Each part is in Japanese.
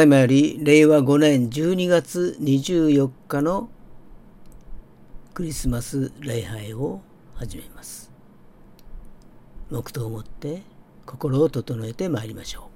だいまより令和5年12月24日のクリスマス礼拝を始めます。黙祷をもって心を整えてまいりましょう。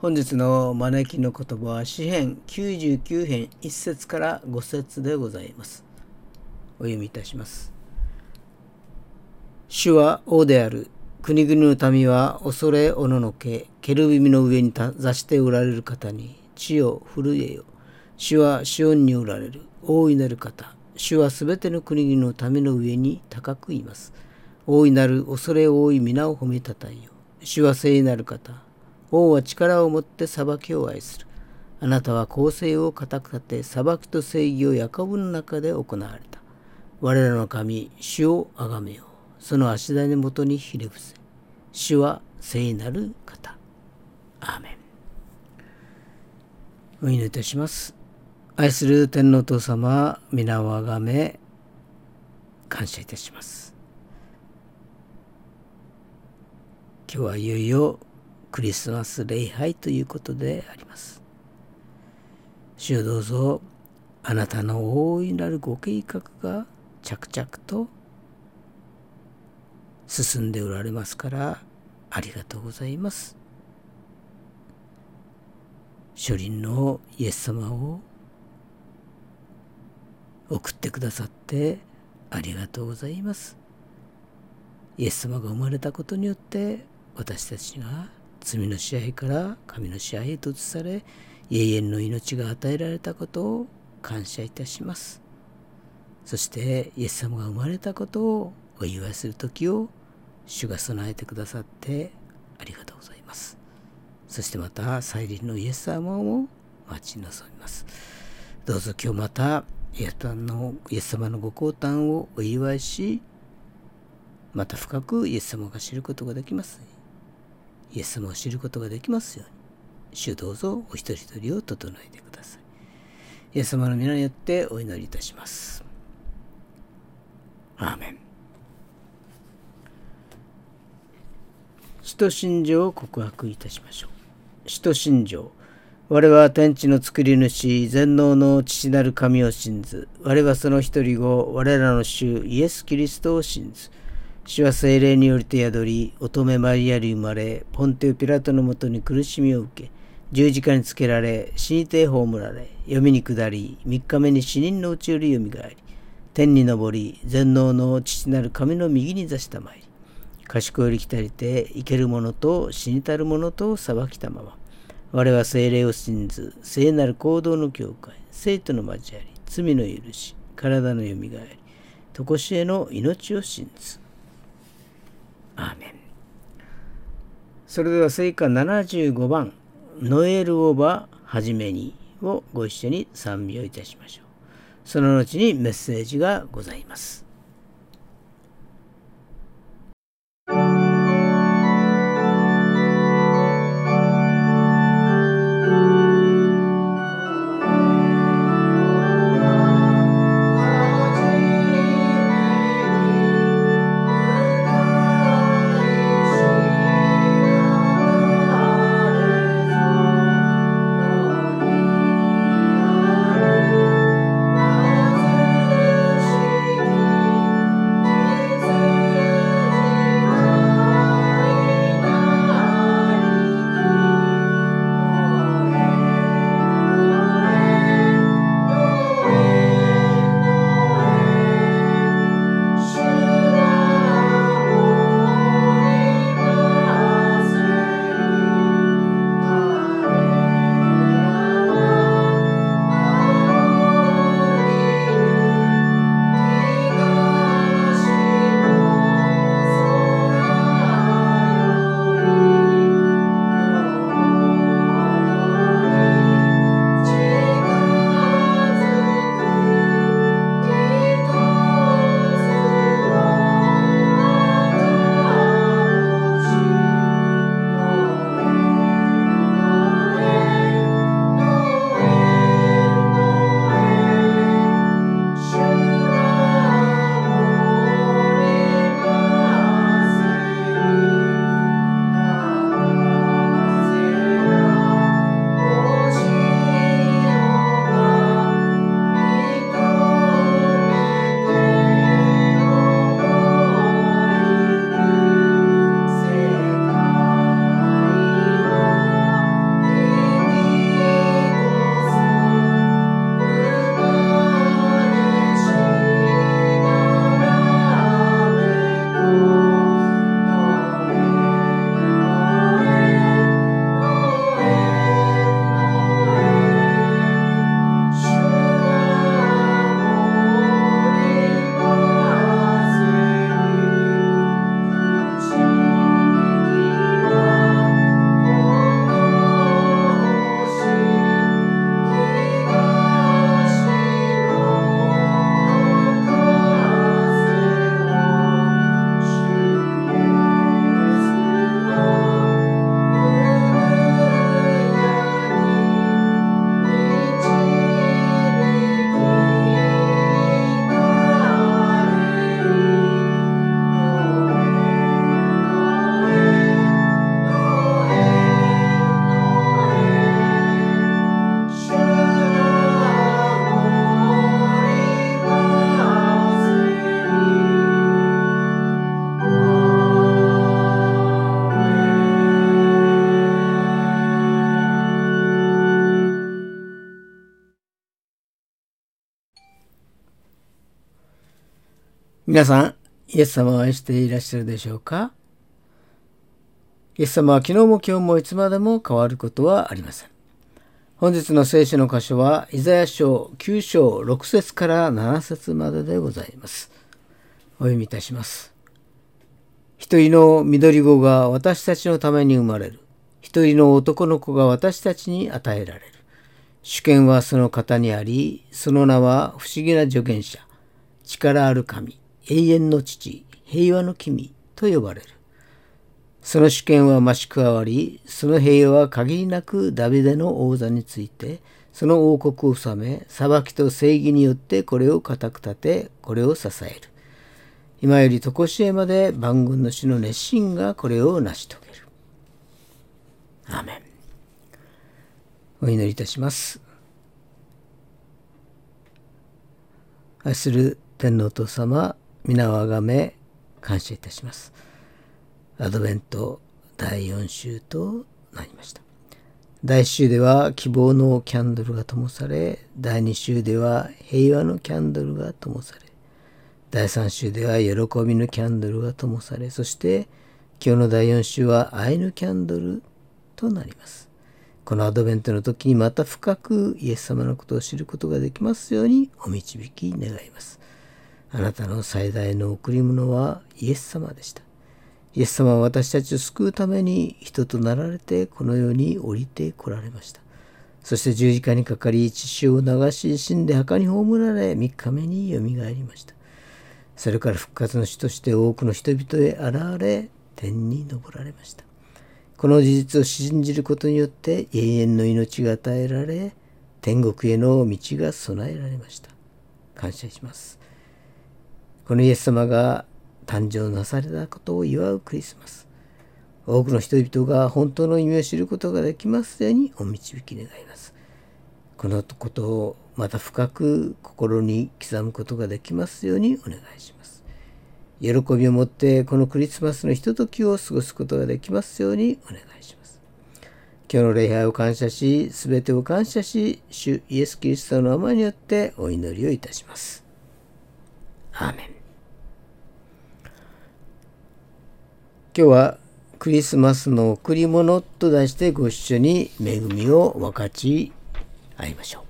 本日の招きの言葉は詩編99編1節から5節でございます。お読みいたします。主は王である。国々の民は恐れおののけ、ケルビミの上に座しておられる方に、地を震えよ。主はシオンにおられる。大いなる方。主はすべての国々の民の上に高くいます。大いなる恐れ多い皆を褒めたたえよ。主は聖なる方。王は力を持って裁きを愛する。あなたは公正を固く立て、裁きと正義をヤコブの中で行われた。我らの神、主をあがめよう。その足台のもとにひれ伏せ。主は聖なる方。アーメン。お祈りいたします。愛する天皇父様、皆をあがめ、感謝いたします。今日はいよいよクリスマス礼拝ということであります。主どうぞあなたの大いなるご計画が着々と進んでおられますからありがとうございます。初輪のイエス様を送ってくださってありがとうございます。イエス様が生まれたことによって私たちが罪の支配から神の支配へと移され永遠の命が与えられたことを感謝いたします。そしてイエス様が生まれたことをお祝いする時を主が備えてくださってありがとうございます。そしてまた再臨のイエス様を待ち望みます。どうぞ今日またイエス様のご降誕をお祝いしまた深くイエス様が知ることができます。イエス様を知ることができますように。主どうぞお一人一人を整えてください。イエス様の皆によってお祈りいたします。アーメン。使徒信条を告白いたしましょう。使徒信条。我は天地の作り主全能の父なる神を信ず。我はその一人後我らの主イエス・キリストを信ず。主は精霊によりて宿り、乙女マリアに生まれ、ポンテオ・ピラトのもとに苦しみを受け、十字架につけられ、死にて葬られ、読みに下り、三日目に死人のうちよりよみがえり、天に昇り、全能の父なる神の右に座したまいり、賢より来たりて、生ける者と死にたる者と裁きたまま、我は精霊を信ず、聖なる行動の境界、生徒の交わり、罪の許し、体のよみがえり、とこしえの命を信ず。アーメンそれでは聖歌75番「ノエルオーバーはじめに」をご一緒に賛美をいたしましょう。その後にメッセージがございます。皆さん、イエス様を愛していらっしゃるでしょうか？イエス様は昨日も今日もいつまでも変わることはありません。本日の聖書の箇所は、イザヤ書9章6節から7節まででございます。お読みいたします。一人の緑子が私たちのために生まれる。一人の男の子が私たちに与えられる。主権はその方にあり、その名は不思議な助言者、力ある神、永遠の父、平和の君と呼ばれる。その主権は増し加わり、その平和は限りなくダビデの王座について、その王国を治め、裁きと正義によってこれを固く立て、これを支える。今より常しえまで万軍の主の熱心がこれを成し遂げる。アーメン。お祈りいたします。愛する天皇と様、皆をあがめ感謝いたします。アドベント第4週となりました。第1週では希望のキャンドルが灯され、第2週では平和のキャンドルが灯され、第3週では喜びのキャンドルが灯され、そして今日の第4週は愛のキャンドルとなります。このアドベントの時にまた深くイエス様のことを知ることができますようにお導き願います。あなたの最大の贈り物はイエス様でした。イエス様は私たちを救うために人となられてこの世に降りてこられました。そして十字架にかかり血潮を流し死んで墓に葬られ3日目によみがえりましたそれから復活の主として多くの人々へ現れ天に昇られましたこの事実を信じることによって永遠の命が与えられ天国への道が備えられました感謝しますこのイエス様が誕生なされたことを祝うクリスマス多くの人々が本当の意味を知ることができますようにお導き願います。このことをまた深く心に刻むことができますようにお願いします。喜びを持ってこのクリスマスのひとときを過ごすことができますようにお願いします。今日の礼拝を感謝し、すべてを感謝し、主イエス・キリストの名前によってお祈りをいたします。アーメン。今日はクリスマスの贈り物と題してご一緒に恵みを分かち合いましょう。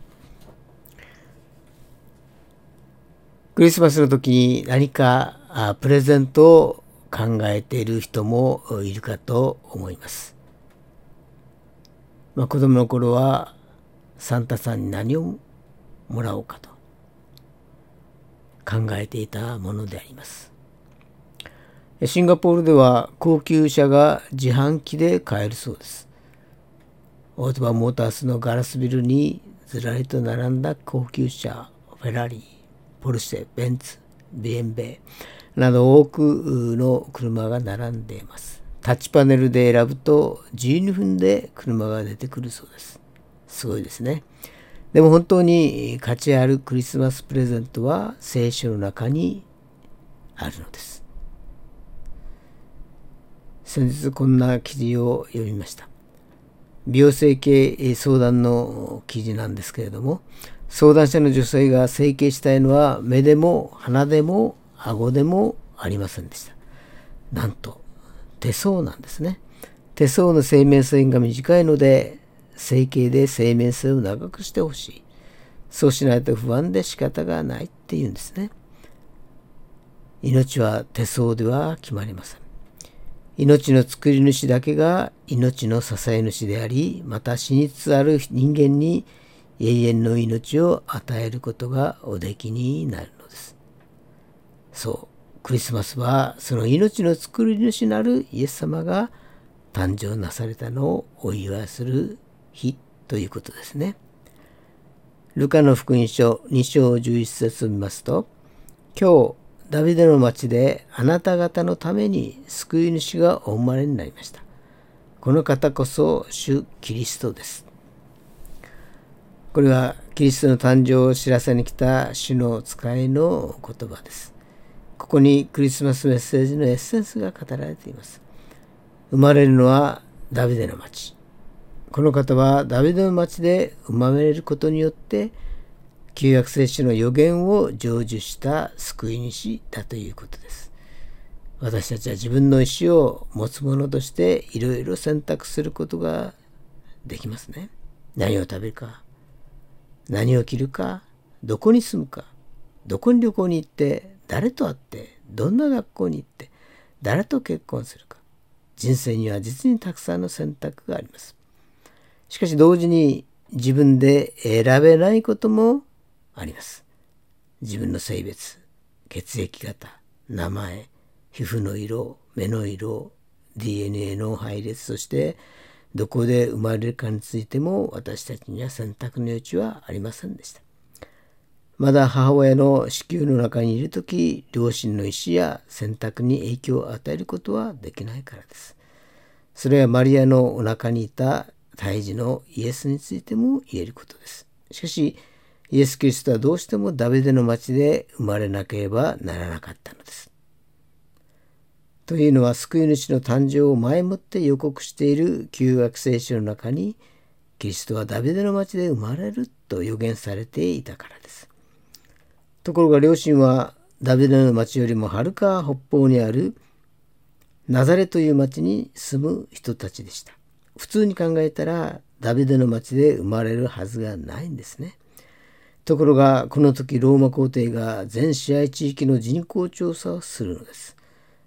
クリスマスの時に何かプレゼントを考えている人もいるかと思います。まあ、子供の頃はサンタさんに何をもらおうかと考えていたものであります。シンガポールでは高級車が自販機で買えるそうです。オートバモータースのガラスビルにずらりと並んだ高級車、フェラリー、ポルシェ、ベンツ、ビエンベなど多くの車が並んでいます。タッチパネルで選ぶと12分で車が出てくるそうです。すごいですね。でも本当に価値あるクリスマスプレゼントは聖書の中にあるのです。先日こんな記事を読みました。美容整形相談の記事なんですけれども、相談者の女性が整形したいのは目でも鼻でも顎でもありませんでした。なんと手相なんですね。手相の生命線が短いので整形で生命線を長くしてほしい。そうしないと不安で仕方がないっていうんですね。命は手相では決まりません。命の作り主だけが命の支え主であり、また死につつある人間に永遠の命を与えることがおできになるのです。そう、クリスマスはその命の作り主なるイエス様が誕生なされたのをお祝いする日ということですね。ルカの福音書2章11節を見ますと、今日ダビデの町であなた方のために救い主がお生まれになりました。この方こそ主キリストです。これはキリストの誕生を知らせに来た主の使いの言葉です。ここにクリスマスメッセージのエッセンスが語られています。生まれるのはダビデの町。この方はダビデの町で生まれることによって旧約聖書の予言を成就した救い主だということです。私たちは自分の意思を持つ者としていろいろ選択することができますね。何を食べるか、何を着るか、どこに住むか、どこに旅行に行って、誰と会って、どんな学校に行って、誰と結婚するか。人生には実にたくさんの選択があります。しかし同時に自分で選べないこともあります。自分の性別、血液型、名前、皮膚の色、目の色、DNA の配列、そしてどこで生まれるかについても私たちには選択の余地はありませんでした。まだ母親の子宮の中にいる時両親の意思や選択に影響を与えることはできないからです。それはマリアのお腹にいた胎児のイエスについても言えることです。しかしイエス・キリストはどうしてもダビデの町で生まれなければならなかったのです。というのは救い主の誕生を前もって予告している旧約聖書の中にキリストはダビデの町で生まれると予言されていたからです。ところが両親はダビデの町よりもはるか北方にあるナザレという町に住む人たちでした。普通に考えたらダビデの町で生まれるはずがないんですね。ところがこの時ローマ皇帝が全支配地域の人口調査をするのです。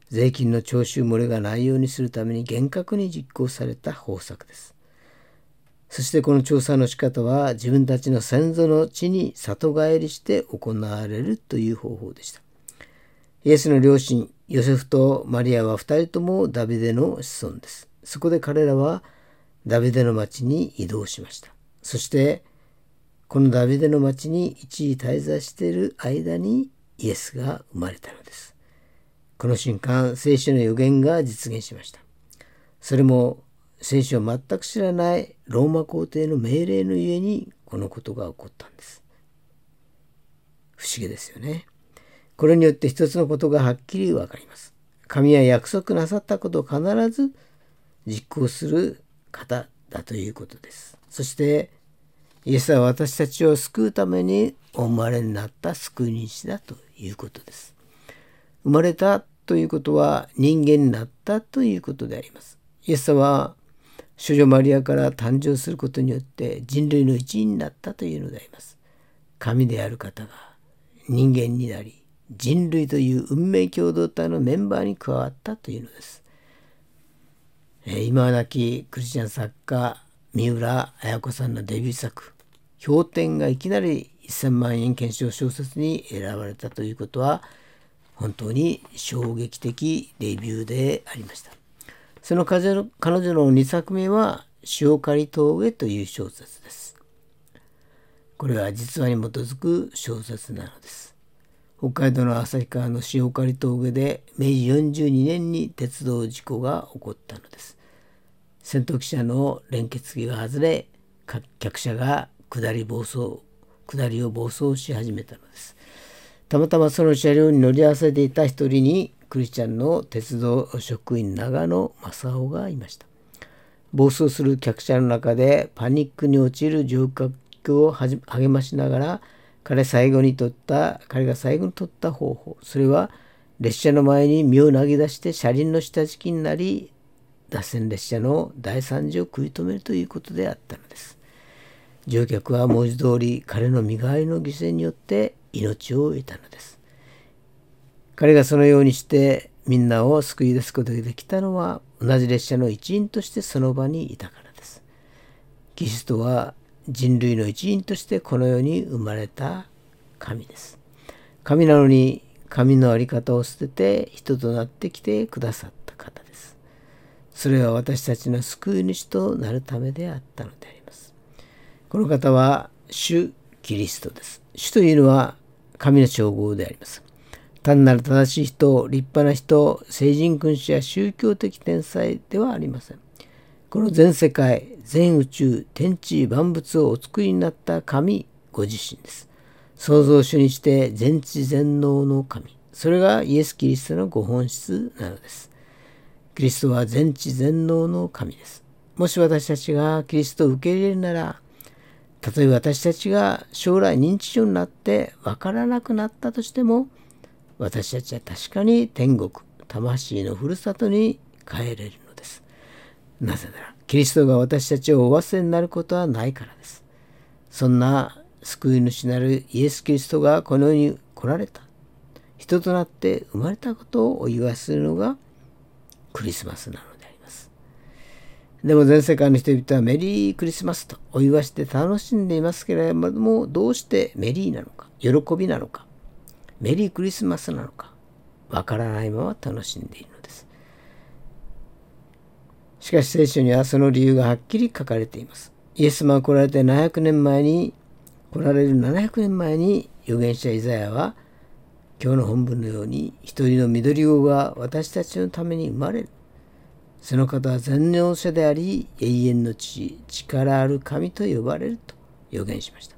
税金の徴収漏れがないようにするために厳格に実行された方策です。そしてこの調査の仕方は自分たちの先祖の地に里帰りして行われるという方法でした。イエスの両親、ヨセフとマリアは二人ともダビデの子孫です。そこで彼らはダビデの町に移動しました。そしてこのダビデの町に一時滞在している間にイエスが生まれたのです。この瞬間、聖書の予言が実現しました。それも聖書を全く知らないローマ皇帝の命令のゆえにこのことが起こったんです。不思議ですよね。これによって一つのことがはっきりわかります。神は約束なさったことを必ず実行する方だということです。そしてイエスは私たちを救うためにお生まれになった救い主だということです。生まれたということは人間になったということであります。イエスは少女マリアから誕生することによって人類の一員になったというのであります。神である方が人間になり人類という運命共同体のメンバーに加わったというのです。今は亡きクリスチャン作家三浦綾子さんのデビュー作「氷点がいきなり1000万円懸賞小説に選ばれたということは本当に衝撃的デビューでありました。その彼女の2作目は「塩刈峠」という小説です。これは実話に基づく小説なのです。北海道の旭川の塩刈峠で明治42年に鉄道事故が起こったのです。戦闘機車の連結機が外れ客車が下り暴走下りを暴走し始めたのです。たまたまその車両に乗り合わせていた一人にクリスチャンの鉄道職員長野正夫がいました。暴走する客車の中でパニックに陥る乗客を励ましながら彼最後に取った彼が最後に取った方法それは列車の前に身を投げ出して車輪の下敷きになり脱線列車の大惨事を食い止めるということであったのです。乗客は文字通り彼の身代わりの犠牲によって命を得たのです。彼がそのようにしてみんなを救い出すことができたのは同じ列車の一員としてその場にいたからです。キリストは人類の一員としてこの世に生まれた神です。神なのに神の在り方を捨てて人となってきてくださった。それは私たちの救い主となるためであったのであります。この方は主キリストです。主というのは神の称号であります。単なる正しい人、立派な人、聖人君主や宗教的天才ではありません。この全世界、全宇宙、天地万物をお作りになった神ご自身です。創造主にして全知全能の神。それがイエス・キリストのご本質なのです。キリストは全知全能の神です。もし私たちがキリストを受け入れるなら、たとえ私たちが将来認知症になって分からなくなったとしても、私たちは確かに天国魂のふるさとに帰れるのです。なぜならキリストが私たちをお忘れになることはないからです。そんな救い主なるイエス・キリストがこの世に来られた。人となって生まれたことをお祝いするのがクリスマスなのでありますでも全世界の人々はメリークリスマスとお祝いして楽しんでいますけれどもどうしてメリーなのか喜びなのかメリークリスマスなのかわからないまま楽しんでいるのです。しかし聖書にはその理由がはっきり書かれています。イエス様が来られて700年前に来られる700年前に預言者イザヤは今日の本文のように一人の緑子が私たちのために生まれる。その方は全能者であり永遠の父、力ある神と呼ばれると予言しました。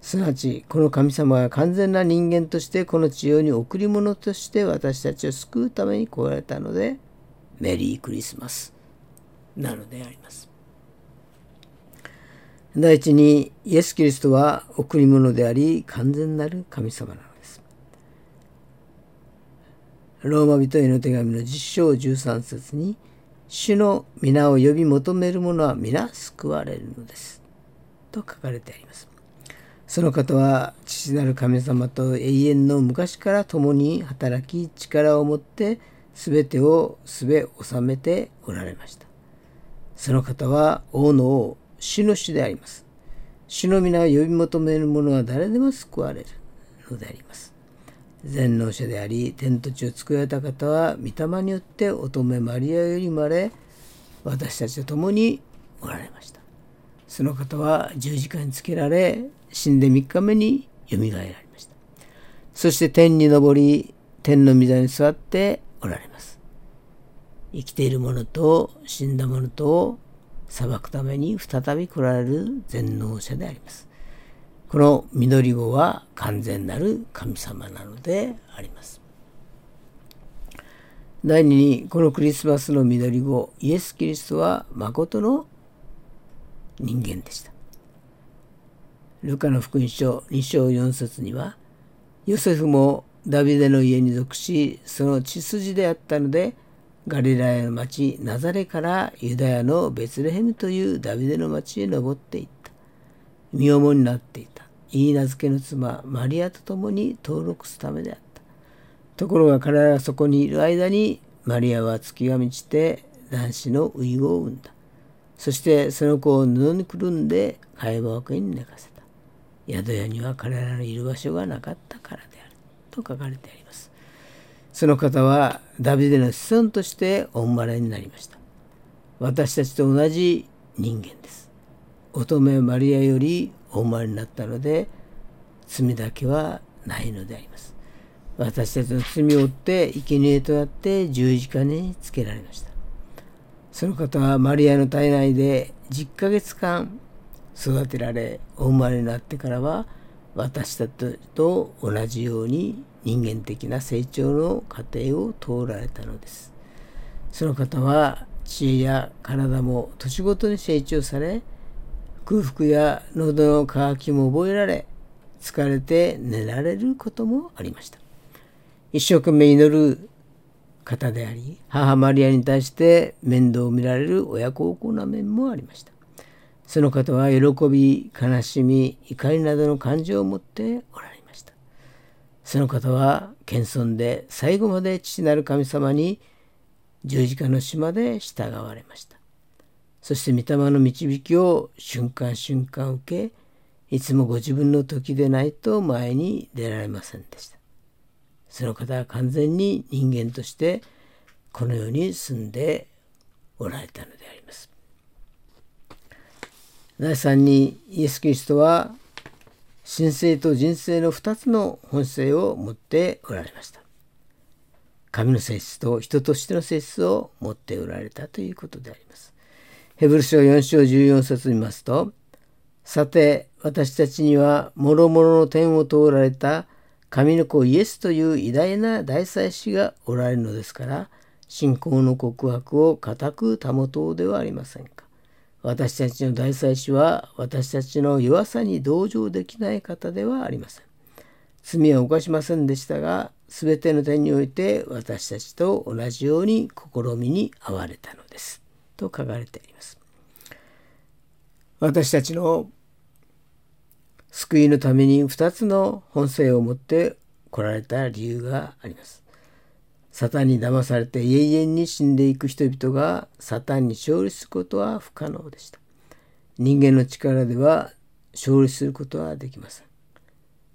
すなわちこの神様は完全な人間としてこの地上に贈り物として私たちを救うために来られたのでメリークリスマスなのであります。第一にイエス・キリストは贈り物であり完全なる神様なの。ローマ人への手紙の実章13節に主の皆を呼び求める者は皆救われるのですと書かれてあります。その方は父なる神様と永遠の昔から共に働き力を持って全てをすべ収めておられました。その方は王の王、主の主であります。主の皆を呼び求める者は誰でも救われるのであります。全能者であり、天と地を作られた方は、御霊によって乙女マリアより生まれ、私たちと共におられました。その方は十字架につけられ、死んで3日目によみがえられました。そして天に昇り、天の御座に座っておられます。生きている者と死んだ者とを裁くために再び来られる全能者であります。この緑子は完全なる神様なのであります。第2にこのクリスマスの緑子イエス・キリストは誠の人間でした。ルカの福音書2章4節にはヨセフもダビデの家に属しその血筋であったのでガリラヤの町ナザレからユダヤのベツレヘムというダビデの町へ登っていった。身重になっていた。言い名付けの妻マリアと共に登録すためであった。ところが彼らがそこにいる間にマリアは月が満ちて男子の遺語を産んだ。そしてその子を布にくるんで会話枠に寝かせた。宿屋には彼らのいる場所がなかったからである。と書かれてあります。その方はダビデの子孫としてお生まれになりました。私たちと同じ人間です。乙女マリアよりお生まれになったので罪だけはないのであります。私たちの罪を負って生贄となって十字架につけられました。その方はマリアの体内で10ヶ月間育てられお生まれになってからは私たちと同じように人間的な成長の過程を通られたのです。その方は知恵や体も年ごとに成長され空腹や喉の渇きも覚えられ疲れて寝られることもありました。一生懸命祈る方であり母マリアに対して面倒を見られる親孝行な面もありました。その方は喜び悲しみ怒りなどの感情を持っておられましたその方は謙遜で最後まで父なる神様に十字架の島で従われましたそして御霊の導きを瞬間瞬間受けいつもご自分の時でないと前に出られませんでしたその方は完全に人間としてこの世に住んでおられたのであります第3にイエス・キリストは神聖と人生の2つの本性を持っておられました。神の性質と人としての性質を持っておられたということであります。ヘブル書4章14節見ますと、さて私たちには諸々の天を通られた神の子イエスという偉大な大祭司がおられるのですから、信仰の告白を固く保とうではありませんか。私たちの大祭司は私たちの弱さに同情できない方ではありません。罪は犯しませんでしたが、すべての点において私たちと同じように試みに遭われたのです。と書かれてあります。私たちの救いのために2つの本性を持って来られた理由があります。サタンに騙されて永遠に死んでいく人々がサタンに勝利することは不可能でした。人間の力では勝利することはできません。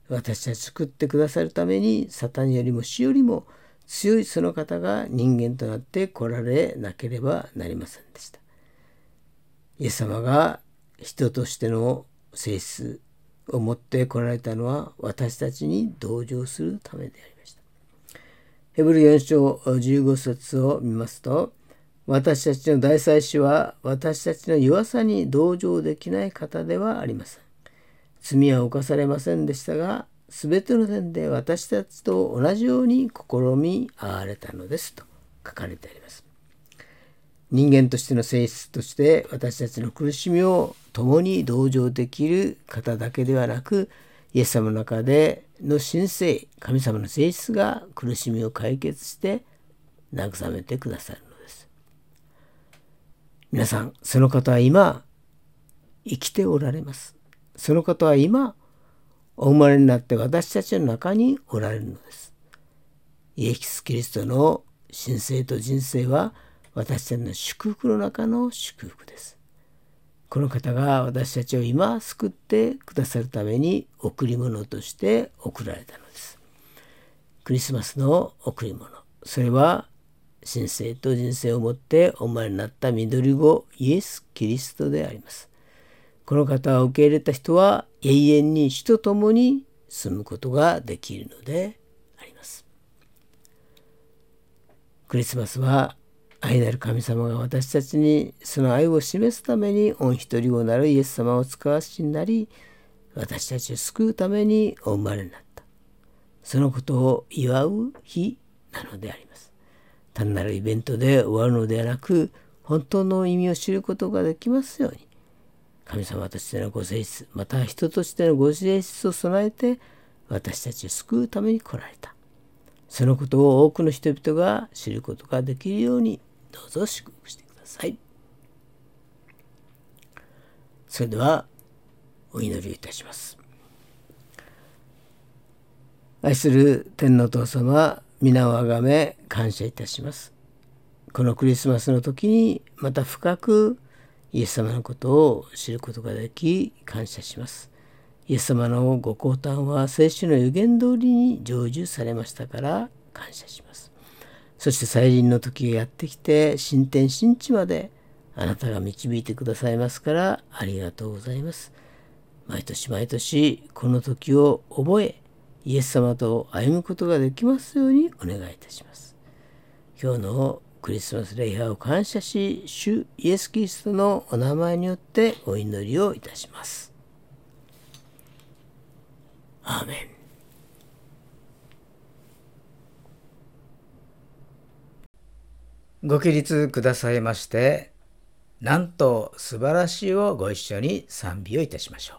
私たち救ってくださるためにサタンよりも死よりも強いその方が人間となって来られなければなりませんでした。イエス様が人としての性質を持って来られたのは私たちに同情するためであります。ヘブル4章15節を見ますと私たちの大祭司は私たちの弱さに同情できない方ではありません。罪は犯されませんでしたが全ての点で私たちと同じように試み合われたのですと書かれてあります。人間としての性質として私たちの苦しみを共に同情できる方だけではなくイエス様の中での神聖神様の性質が苦しみを解決して慰めてくださるのです皆さんその方は今生きておられますその方は今お生まれになって私たちの中におられるのですイエス・キリストの神聖と人生は私たちの祝福の中の祝福ですこの方が私たちを今救ってくださるために贈り物として贈られたのです。クリスマスの贈り物それは神聖と人生をもってお生まれになった緑子イエス・キリストであります。この方を受け入れた人は永遠に死と共に住むことができるのであります。クリスマスは愛なる神様が私たちにその愛を示すために御一人子なるイエス様を使わしになり私たちを救うためにお生まれになった。そのことを祝う日なのであります。単なるイベントで終わるのではなく本当の意味を知ることができますように。神様としてのご性質また人としてのご性質を備えて私たちを救うために来られたそのことを多くの人々が知ることができるようにどうぞ祝福してください。それではお祈りいたします。愛する天皇父様皆をあがめ感謝いたします。このクリスマスの時にまた深くイエス様のことを知ることができ感謝します。イエス様のご降誕は聖書の予言通りに成就されましたから感謝します。そして再臨の時がやってきて新天新地まであなたが導いてくださいますからありがとうございます。毎年毎年この時を覚えイエス様と歩むことができますようにお願いいたします。今日のクリスマス礼拝を感謝し主イエス・キリストのお名前によってお祈りをいたします。アーメンご起立くださいまして、なんと素晴らしいをご一緒に賛美をいたしましょう。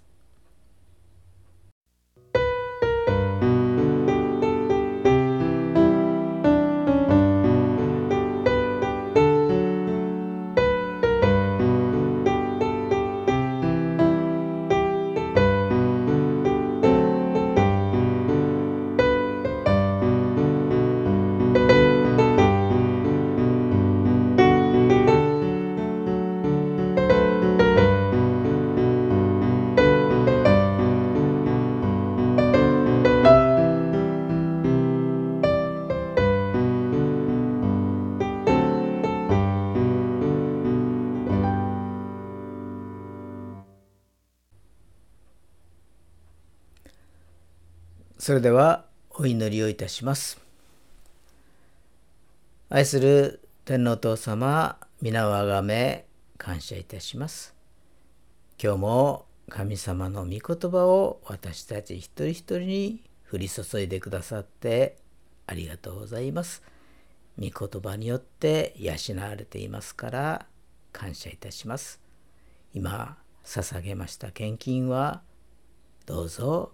それではお祈りをいたします。愛する天皇父様、皆をあがめ感謝いたします。今日も神様の御言葉を私たち一人一人に降り注いでくださってありがとうございます。御言葉によって養われていますから感謝いたします。今捧げました献金はどうぞ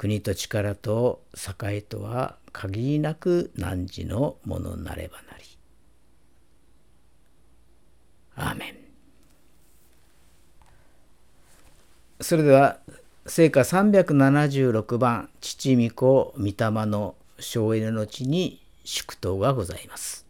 国と力と栄とは限りなく汝のものなればなり。アーメン。それでは聖歌376番父御子御霊の省エネの地に祝祷がございます。